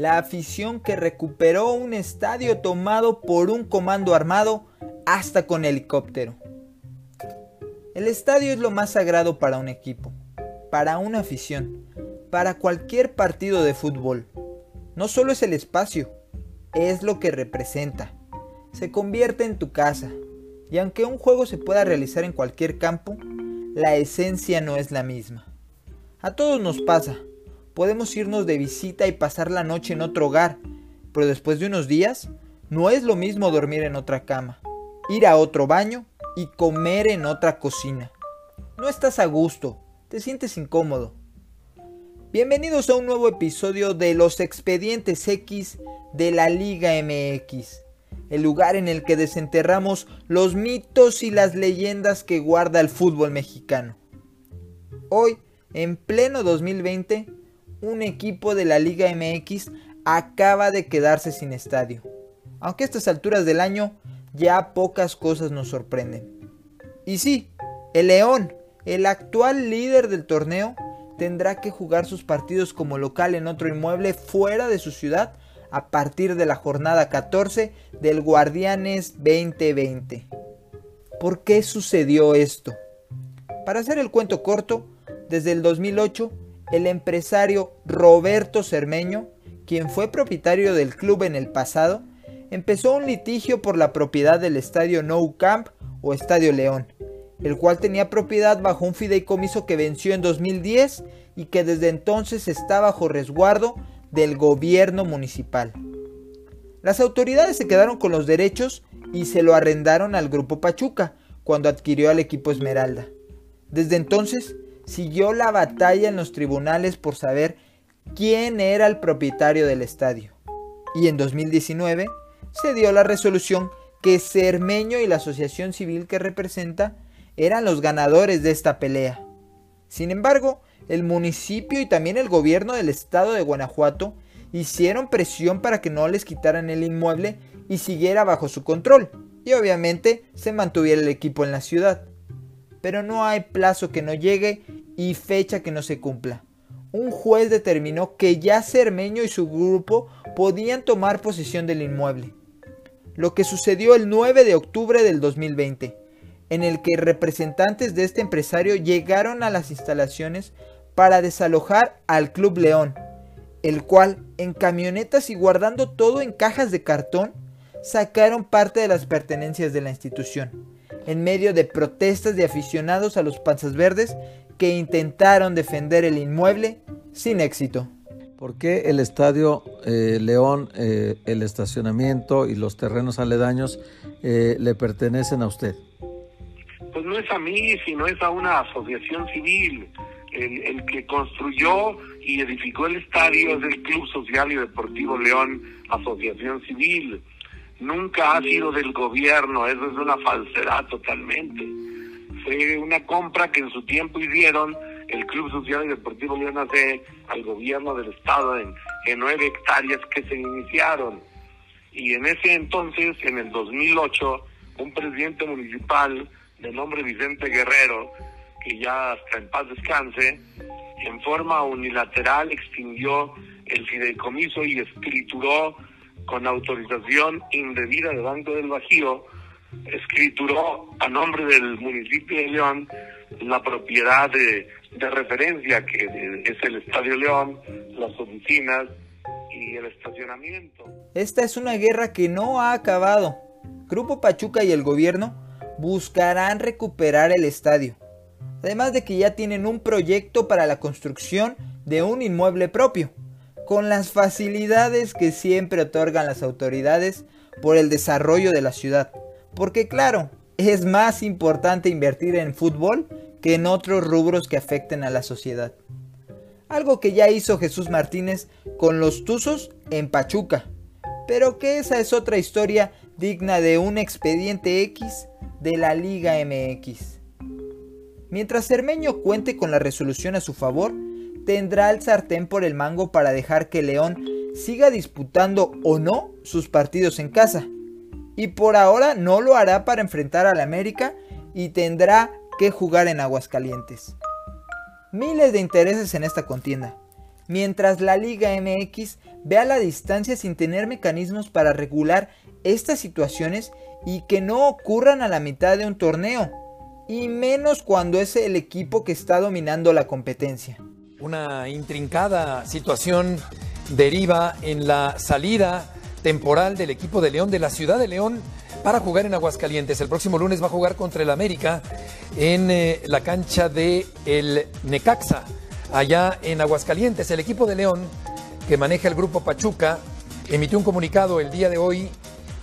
la afición que recuperó un estadio tomado por un comando armado hasta con helicóptero. El estadio es lo más sagrado para un equipo, para una afición, para cualquier partido de fútbol. No solo es el espacio, es lo que representa. Se convierte en tu casa, y aunque un juego se pueda realizar en cualquier campo, la esencia no es la misma. A todos nos pasa, podemos irnos de visita y pasar la noche en otro hogar, pero después de unos días no es lo mismo dormir en otra cama, ir a otro baño y comer en otra cocina. No estás a gusto, te sientes incómodo. Bienvenidos a un nuevo episodio de los expedientes X de la Liga MX, el lugar en el que desenterramos los mitos y las leyendas que guarda el fútbol mexicano. Hoy, en pleno 2020, un equipo de la Liga MX acaba de quedarse sin estadio. Aunque a estas alturas del año ya pocas cosas nos sorprenden. Y sí, el León, el actual líder del torneo, tendrá que jugar sus partidos como local en otro inmueble fuera de su ciudad a partir de la jornada 14 del Guardianes 2020. ¿Por qué sucedió esto? Para hacer el cuento corto, desde el 2008 el empresario Roberto Cermeño, quien fue propietario del club en el pasado, empezó un litigio por la propiedad del estadio Nou Camp o Estadio León, el cual tenía propiedad bajo un fideicomiso que venció en 2010 y que desde entonces está bajo resguardo del gobierno municipal. Las autoridades se quedaron con los derechos y se lo arrendaron al Grupo Pachuca cuando adquirió al equipo Esmeralda. Desde entonces, siguió la batalla en los tribunales por saber quién era el propietario del estadio. Y en 2019 se dio la resolución que Cermeño y la asociación civil que representa eran los ganadores de esta pelea. Sin embargo, el municipio y también el gobierno del estado de Guanajuato hicieron presión para que no les quitaran el inmueble y siguiera bajo su control, y obviamente se mantuviera el equipo en la ciudad. Pero no hay plazo que no llegue y fecha que no se cumpla. Un juez determinó que ya Cermeño y su grupo podían tomar posesión del inmueble. Lo que sucedió el 9 de octubre del 2020, en el que representantes de este empresario llegaron a las instalaciones para desalojar al Club León, el cual, en camionetas y guardando todo en cajas de cartón, sacaron parte de las pertenencias de la institución, en medio de protestas de aficionados a los panzas verdes que intentaron defender el inmueble sin éxito. ¿Por qué el Estadio eh, León, eh, el estacionamiento y los terrenos aledaños eh, le pertenecen a usted? Pues no es a mí, sino es a una asociación civil. El, el que construyó y edificó el estadio es el Club Social y Deportivo León, Asociación Civil. Nunca ha sido del gobierno, eso es una falsedad totalmente fue una compra que en su tiempo hicieron el Club Social y Deportivo León hace al gobierno del estado en, nueve hectáreas que se iniciaron. Y en ese entonces, en el 2008, un presidente municipal de nombre Vicente Guerrero, que ya hasta en paz descanse, en forma unilateral extinguió el fideicomiso y escrituró con autorización indebida del Banco del Bajío escrituró a nombre del municipio de León la propiedad de, referencia que es el Estadio León, las oficinas y el estacionamiento. Esta es una guerra que no ha acabado. Grupo Pachuca y el gobierno buscarán recuperar el estadio. Además de que ya tienen un proyecto para la construcción de un inmueble propio, con las facilidades que siempre otorgan las autoridades por el desarrollo de la ciudad. Porque claro, es más importante invertir en fútbol que en otros rubros que afecten a la sociedad. Algo que ya hizo Jesús Martínez con los Tuzos en Pachuca. Pero que esa es otra historia digna de un expediente X de la Liga MX. Mientras Cermeño cuente con la resolución a su favor, tendrá el sartén por el mango para dejar que León siga disputando o no sus partidos en casa y por ahora no lo hará para enfrentar al América y tendrá que jugar en Aguascalientes. Miles de intereses en esta contienda, mientras la Liga MX ve a la distancia sin tener mecanismos para regular estas situaciones y que no ocurran a la mitad de un torneo, y menos cuando es el equipo que está dominando la competencia. Una intrincada situación deriva en la salida temporal del equipo de León de la ciudad de León para jugar en Aguascalientes. El próximo lunes va a jugar contra el América en eh, la cancha de el Necaxa, allá en Aguascalientes. El equipo de León, que maneja el grupo Pachuca, emitió un comunicado el día de hoy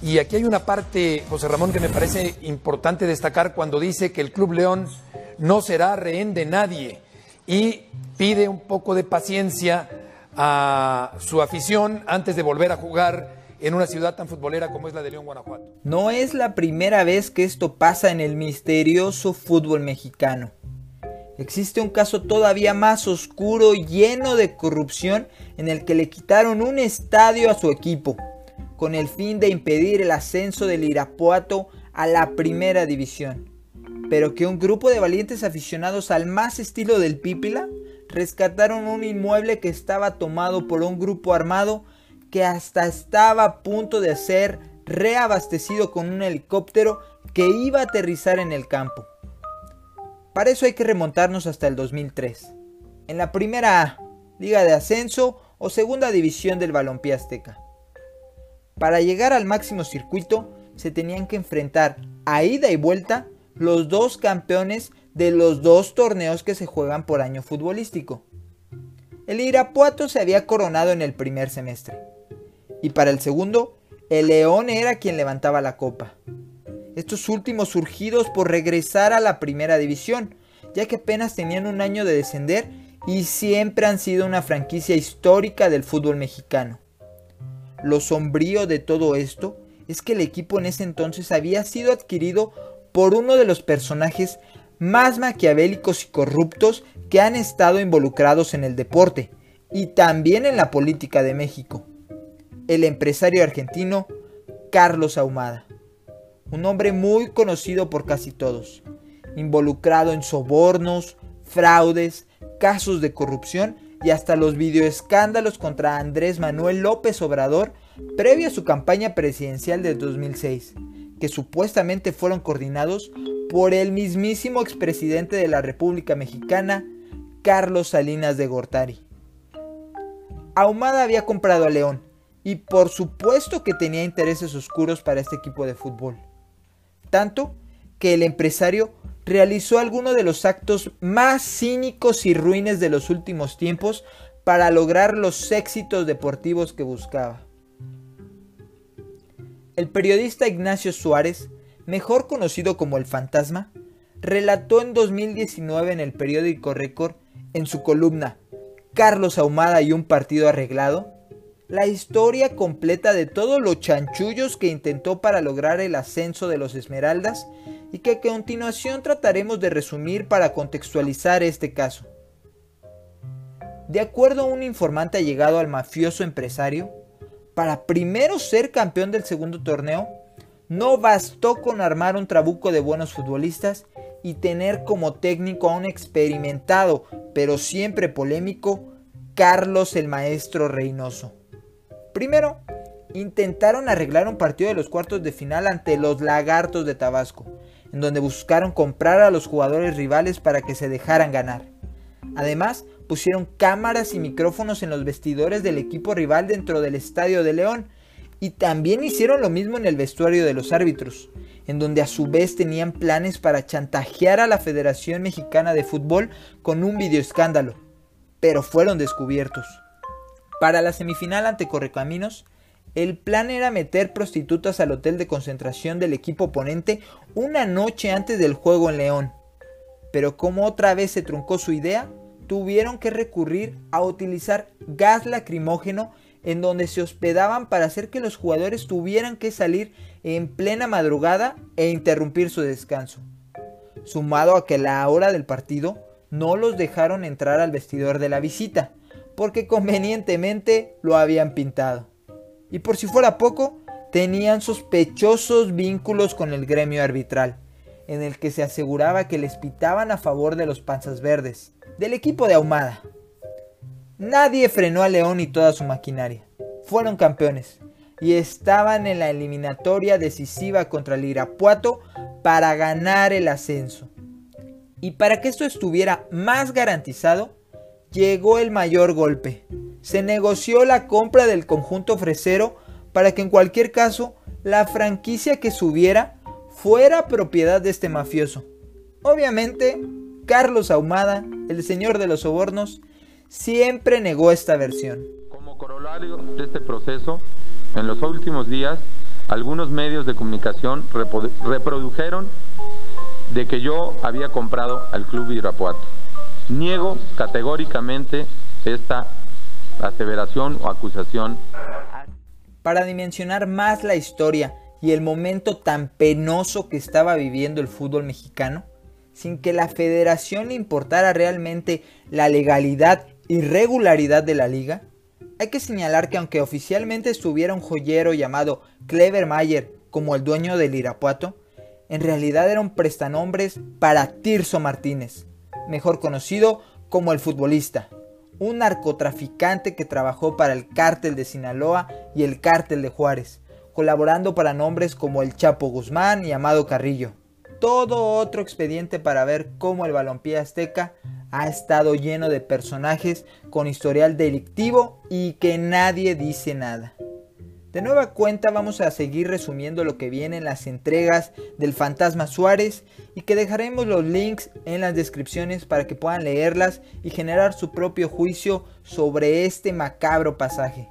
y aquí hay una parte, José Ramón, que me parece importante destacar cuando dice que el Club León no será rehén de nadie y pide un poco de paciencia a su afición antes de volver a jugar en una ciudad tan futbolera como es la de León, Guanajuato. No es la primera vez que esto pasa en el misterioso fútbol mexicano. Existe un caso todavía más oscuro, lleno de corrupción, en el que le quitaron un estadio a su equipo, con el fin de impedir el ascenso del Irapuato a la primera división. Pero que un grupo de valientes aficionados al más estilo del Pípila rescataron un inmueble que estaba tomado por un grupo armado que hasta estaba a punto de ser reabastecido con un helicóptero que iba a aterrizar en el campo. Para eso hay que remontarnos hasta el 2003, en la primera A, Liga de Ascenso o Segunda División del Balompié Azteca. Para llegar al máximo circuito se tenían que enfrentar a ida y vuelta los dos campeones de los dos torneos que se juegan por año futbolístico. El Irapuato se había coronado en el primer semestre y para el segundo, el León era quien levantaba la copa. Estos últimos surgidos por regresar a la primera división, ya que apenas tenían un año de descender y siempre han sido una franquicia histórica del fútbol mexicano. Lo sombrío de todo esto es que el equipo en ese entonces había sido adquirido por uno de los personajes más maquiavélicos y corruptos que han estado involucrados en el deporte y también en la política de México el empresario argentino Carlos Ahumada, un hombre muy conocido por casi todos, involucrado en sobornos, fraudes, casos de corrupción y hasta los videoescándalos contra Andrés Manuel López Obrador previo a su campaña presidencial de 2006, que supuestamente fueron coordinados por el mismísimo expresidente de la República Mexicana, Carlos Salinas de Gortari. Ahumada había comprado a León, y por supuesto que tenía intereses oscuros para este equipo de fútbol. Tanto que el empresario realizó algunos de los actos más cínicos y ruines de los últimos tiempos para lograr los éxitos deportivos que buscaba. El periodista Ignacio Suárez, mejor conocido como El Fantasma, relató en 2019 en el periódico Récord, en su columna Carlos Ahumada y un partido arreglado, la historia completa de todos los chanchullos que intentó para lograr el ascenso de los Esmeraldas y que a continuación trataremos de resumir para contextualizar este caso. De acuerdo a un informante allegado al mafioso empresario, para primero ser campeón del segundo torneo, no bastó con armar un trabuco de buenos futbolistas y tener como técnico a un experimentado, pero siempre polémico, Carlos el Maestro Reynoso. Primero, intentaron arreglar un partido de los cuartos de final ante los Lagartos de Tabasco, en donde buscaron comprar a los jugadores rivales para que se dejaran ganar. Además, pusieron cámaras y micrófonos en los vestidores del equipo rival dentro del Estadio de León, y también hicieron lo mismo en el vestuario de los árbitros, en donde a su vez tenían planes para chantajear a la Federación Mexicana de Fútbol con un videoescándalo, pero fueron descubiertos. Para la semifinal ante Correcaminos, el plan era meter prostitutas al hotel de concentración del equipo oponente una noche antes del juego en León. Pero como otra vez se truncó su idea, tuvieron que recurrir a utilizar gas lacrimógeno en donde se hospedaban para hacer que los jugadores tuvieran que salir en plena madrugada e interrumpir su descanso. Sumado a que la hora del partido no los dejaron entrar al vestidor de la visita, porque convenientemente lo habían pintado. Y por si fuera poco, tenían sospechosos vínculos con el gremio arbitral, en el que se aseguraba que les pitaban a favor de los panzas verdes, del equipo de Ahumada. Nadie frenó a León y toda su maquinaria. Fueron campeones y estaban en la eliminatoria decisiva contra el Irapuato para ganar el ascenso. Y para que esto estuviera más garantizado, llegó el mayor golpe. Se negoció la compra del conjunto fresero para que en cualquier caso la franquicia que subiera fuera propiedad de este mafioso. Obviamente, Carlos Ahumada, el señor de los sobornos, siempre negó esta versión. Como corolario de este proceso, en los últimos días, algunos medios de comunicación reprodujeron de que yo había comprado al Club Irapuato. Niego categóricamente esta aseveración o acusación. Para dimensionar más la historia y el momento tan penoso que estaba viviendo el fútbol mexicano, sin que la federación le importara realmente la legalidad y regularidad de la liga, hay que señalar que aunque oficialmente estuviera un joyero llamado Clever Mayer como el dueño del Irapuato, en realidad era un prestanombres para Tirso Martínez, mejor conocido como el futbolista, un narcotraficante que trabajó para el cártel de Sinaloa y el cártel de Juárez, colaborando para nombres como el Chapo Guzmán y Amado Carrillo. Todo otro expediente para ver cómo el balompié azteca ha estado lleno de personajes con historial delictivo y que nadie dice nada. De nueva cuenta vamos a seguir resumiendo lo que viene en las entregas del Fantasma Suárez y que dejaremos los links en las descripciones para que puedan leerlas y generar su propio juicio sobre este macabro pasaje.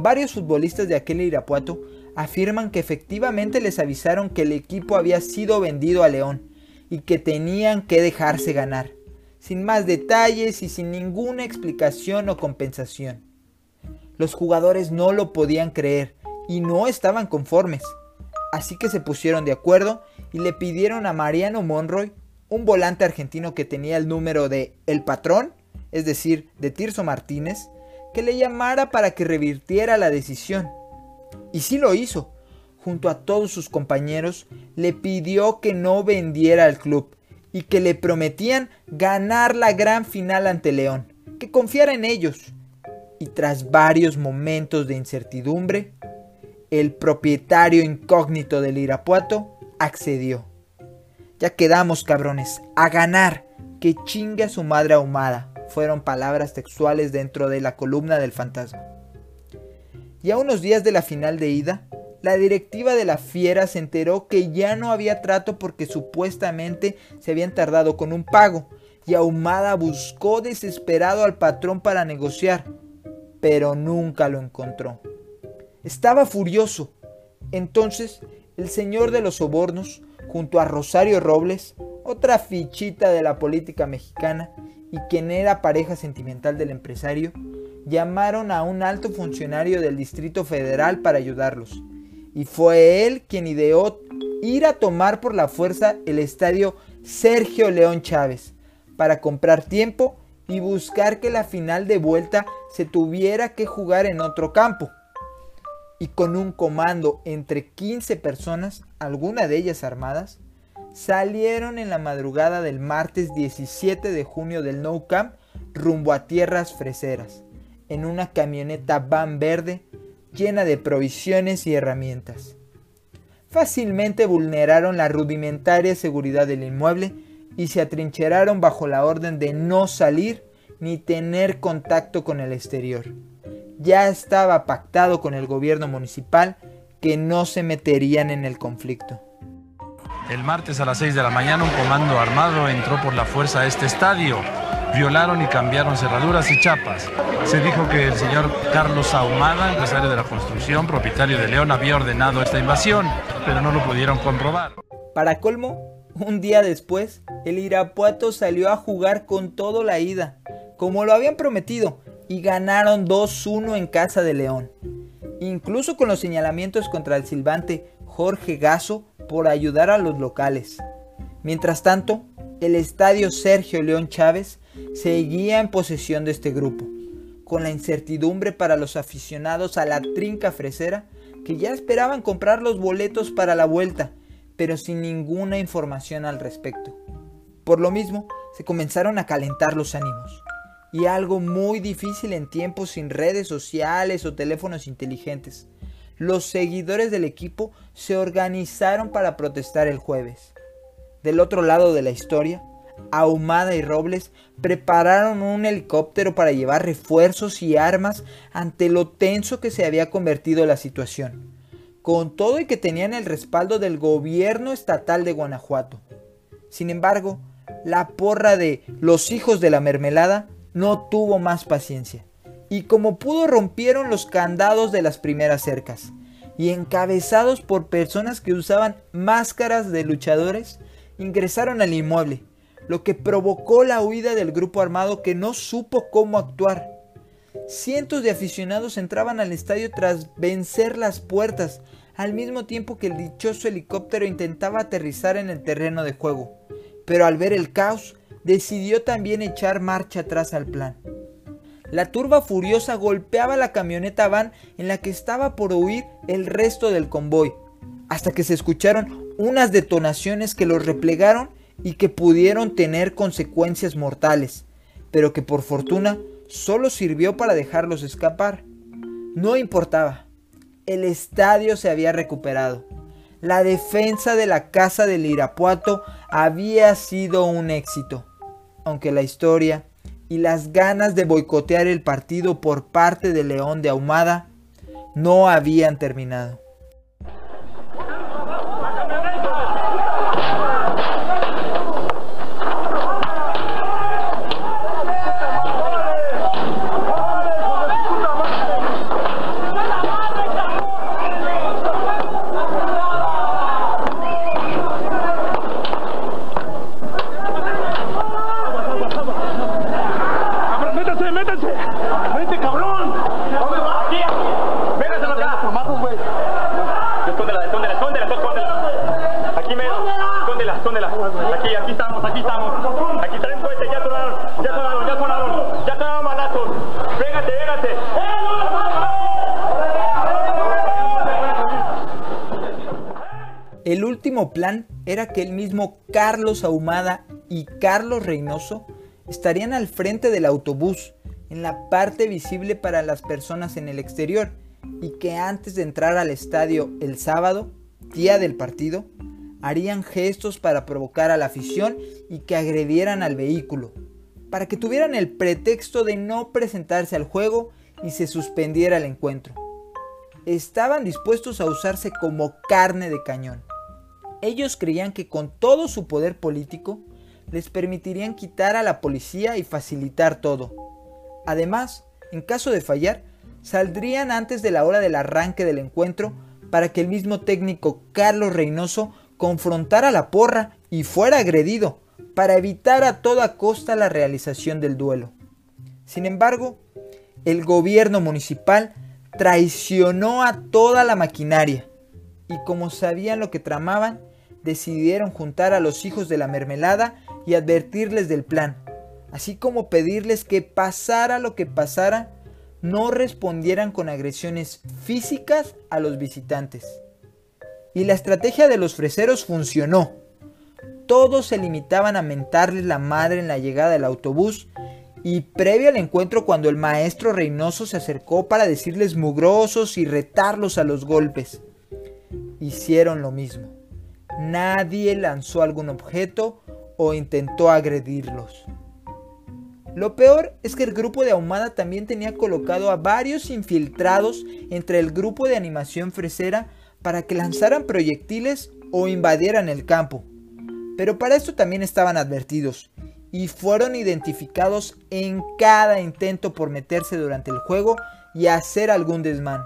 Varios futbolistas de aquel Irapuato afirman que efectivamente les avisaron que el equipo había sido vendido a León y que tenían que dejarse ganar, sin más detalles y sin ninguna explicación o compensación. Los jugadores no lo podían creer y no estaban conformes. Así que se pusieron de acuerdo y le pidieron a Mariano Monroy, un volante argentino que tenía el número de El Patrón, es decir, de Tirso Martínez, que le llamara para que revirtiera la decisión. Y sí lo hizo. Junto a todos sus compañeros, le pidió que no vendiera al club y que le prometían ganar la gran final ante León, que confiara en ellos y tras varios momentos de incertidumbre, el propietario incógnito del Irapuato accedió. Ya quedamos, cabrones, a ganar, que chingue a su madre ahumada, fueron palabras textuales dentro de la columna del fantasma. Y a unos días de la final de ida, la directiva de la fiera se enteró que ya no había trato porque supuestamente se habían tardado con un pago, y Ahumada buscó desesperado al patrón para negociar, pero nunca lo encontró. Estaba furioso. Entonces, el señor de los sobornos, junto a Rosario Robles, otra fichita de la política mexicana y quien era pareja sentimental del empresario, llamaron a un alto funcionario del Distrito Federal para ayudarlos. Y fue él quien ideó ir a tomar por la fuerza el estadio Sergio León Chávez para comprar tiempo y buscar que la final de vuelta se tuviera que jugar en otro campo. Y con un comando entre 15 personas, algunas de ellas armadas, salieron en la madrugada del martes 17 de junio del No Camp rumbo a tierras freseras, en una camioneta van verde llena de provisiones y herramientas. Fácilmente vulneraron la rudimentaria seguridad del inmueble y se atrincheraron bajo la orden de no salir ni tener contacto con el exterior. Ya estaba pactado con el gobierno municipal que no se meterían en el conflicto. El martes a las 6 de la mañana un comando armado entró por la fuerza a este estadio. Violaron y cambiaron cerraduras y chapas. Se dijo que el señor Carlos Ahumada, empresario de la construcción, propietario de León, había ordenado esta invasión, pero no lo pudieron comprobar. Para colmo, un día después, el Irapuato salió a jugar con todo la ida, como lo habían prometido, y ganaron 2-1 en casa de León. Incluso con los señalamientos contra el silbante Jorge Gaso por ayudar a los locales. Mientras tanto, el estadio Sergio León Chávez seguía en posesión de este grupo, con la incertidumbre para los aficionados a la trinca fresera que ya esperaban comprar los boletos para la vuelta pero sin ninguna información al respecto. Por lo mismo, se comenzaron a calentar los ánimos. y algo muy difícil en tiempos sin redes sociales o teléfonos inteligentes. Los seguidores del equipo se organizaron para protestar el jueves. Del otro lado de la historia, Ahumada y Robles prepararon un helicóptero para llevar refuerzos y armas ante lo tenso que se había convertido la situación, con todo y que tenían el respaldo del gobierno estatal de Guanajuato. Sin embargo, la porra de los hijos de la mermelada no tuvo más paciencia, y como pudo rompieron los candados de las primeras cercas, y encabezados por personas que usaban máscaras de luchadores, ingresaron al inmueble, lo que provocó la huida del grupo armado que no supo cómo actuar. Cientos de aficionados entraban al estadio tras vencer las puertas, al mismo tiempo que el dichoso helicóptero intentaba aterrizar en el terreno de juego. Pero al ver el caos, decidió también echar marcha atrás al plan. La turba furiosa golpeaba la camioneta van en la que estaba por huir el resto del convoy, hasta que se escucharon unas detonaciones que los replegaron y que pudieron tener consecuencias mortales, pero que por fortuna solo sirvió para dejarlos escapar. No importaba, el estadio se había recuperado. La defensa de la casa del Irapuato había sido un éxito, aunque la historia y las ganas de boicotear el partido por parte de León de Ahumada no habían terminado. Último plan era que el mismo Carlos Ahumada y Carlos Reynoso estarían al frente del autobús, en la parte visible para las personas en el exterior, y que antes de entrar al estadio el sábado, día del partido, harían gestos para provocar a la afición y que agredieran al vehículo, para que tuvieran el pretexto de no presentarse al juego y se suspendiera el encuentro. Estaban dispuestos a usarse como carne de cañón. Ellos creían que con todo su poder político les permitirían quitar a la policía y facilitar todo. Además, en caso de fallar, saldrían antes de la hora del arranque del encuentro para que el mismo técnico Carlos Reynoso confrontara a la porra y fuera agredido, para evitar a toda costa la realización del duelo. Sin embargo, el gobierno municipal traicionó a toda la maquinaria y como sabían lo que tramaban, decidieron juntar a los hijos de la mermelada y advertirles del plan, así como pedirles que pasara lo que pasara, no respondieran con agresiones físicas a los visitantes. Y la estrategia de los freseros funcionó. Todos se limitaban a mentarles la madre en la llegada del autobús y previo al encuentro cuando el maestro Reynoso se acercó para decirles mugrosos y retarlos a los golpes. Hicieron lo mismo nadie lanzó algún objeto o intentó agredirlos. Lo peor es que el grupo de Ahumada también tenía colocado a varios infiltrados entre el grupo de animación fresera para que lanzaran proyectiles o invadieran el campo. Pero para esto también estaban advertidos y fueron identificados en cada intento por meterse durante el juego y hacer algún desmán.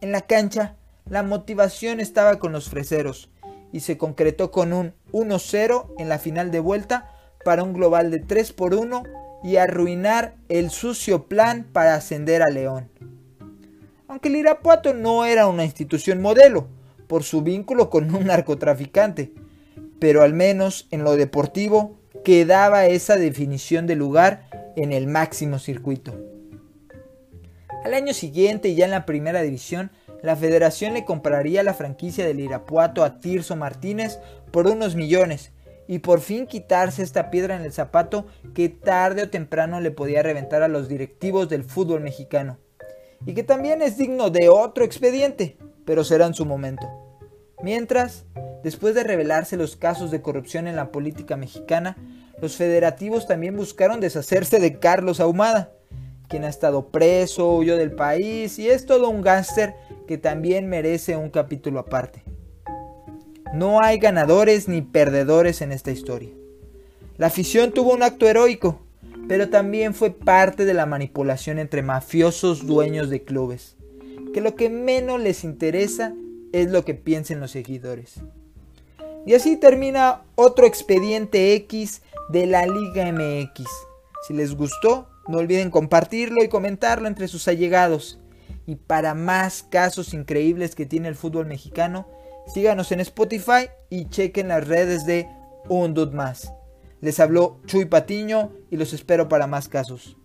En la cancha, la motivación estaba con los freseros, y se concretó con un 1-0 en la final de vuelta para un global de 3 por 1 y arruinar el sucio plan para ascender a León. Aunque el Irapuato no era una institución modelo por su vínculo con un narcotraficante, pero al menos en lo deportivo quedaba esa definición de lugar en el máximo circuito. Al año siguiente, ya en la primera división, la federación le compraría la franquicia del Irapuato a Tirso Martínez por unos millones y por fin quitarse esta piedra en el zapato que tarde o temprano le podía reventar a los directivos del fútbol mexicano. Y que también es digno de otro expediente, pero será en su momento. Mientras, después de revelarse los casos de corrupción en la política mexicana, los federativos también buscaron deshacerse de Carlos Ahumada, quien ha estado preso, huyó del país y es todo un gángster que también merece un capítulo aparte. No hay ganadores ni perdedores en esta historia. La afición tuvo un acto heroico, pero también fue parte de la manipulación entre mafiosos dueños de clubes, que lo que menos les interesa es lo que piensen los seguidores. Y así termina otro expediente X de la Liga MX. Si les gustó, no olviden compartirlo y comentarlo entre sus allegados. Y para más casos increíbles que tiene el fútbol mexicano, síganos en Spotify y chequen las redes de Un Dud Más. Les habló Chuy Patiño y los espero para más casos.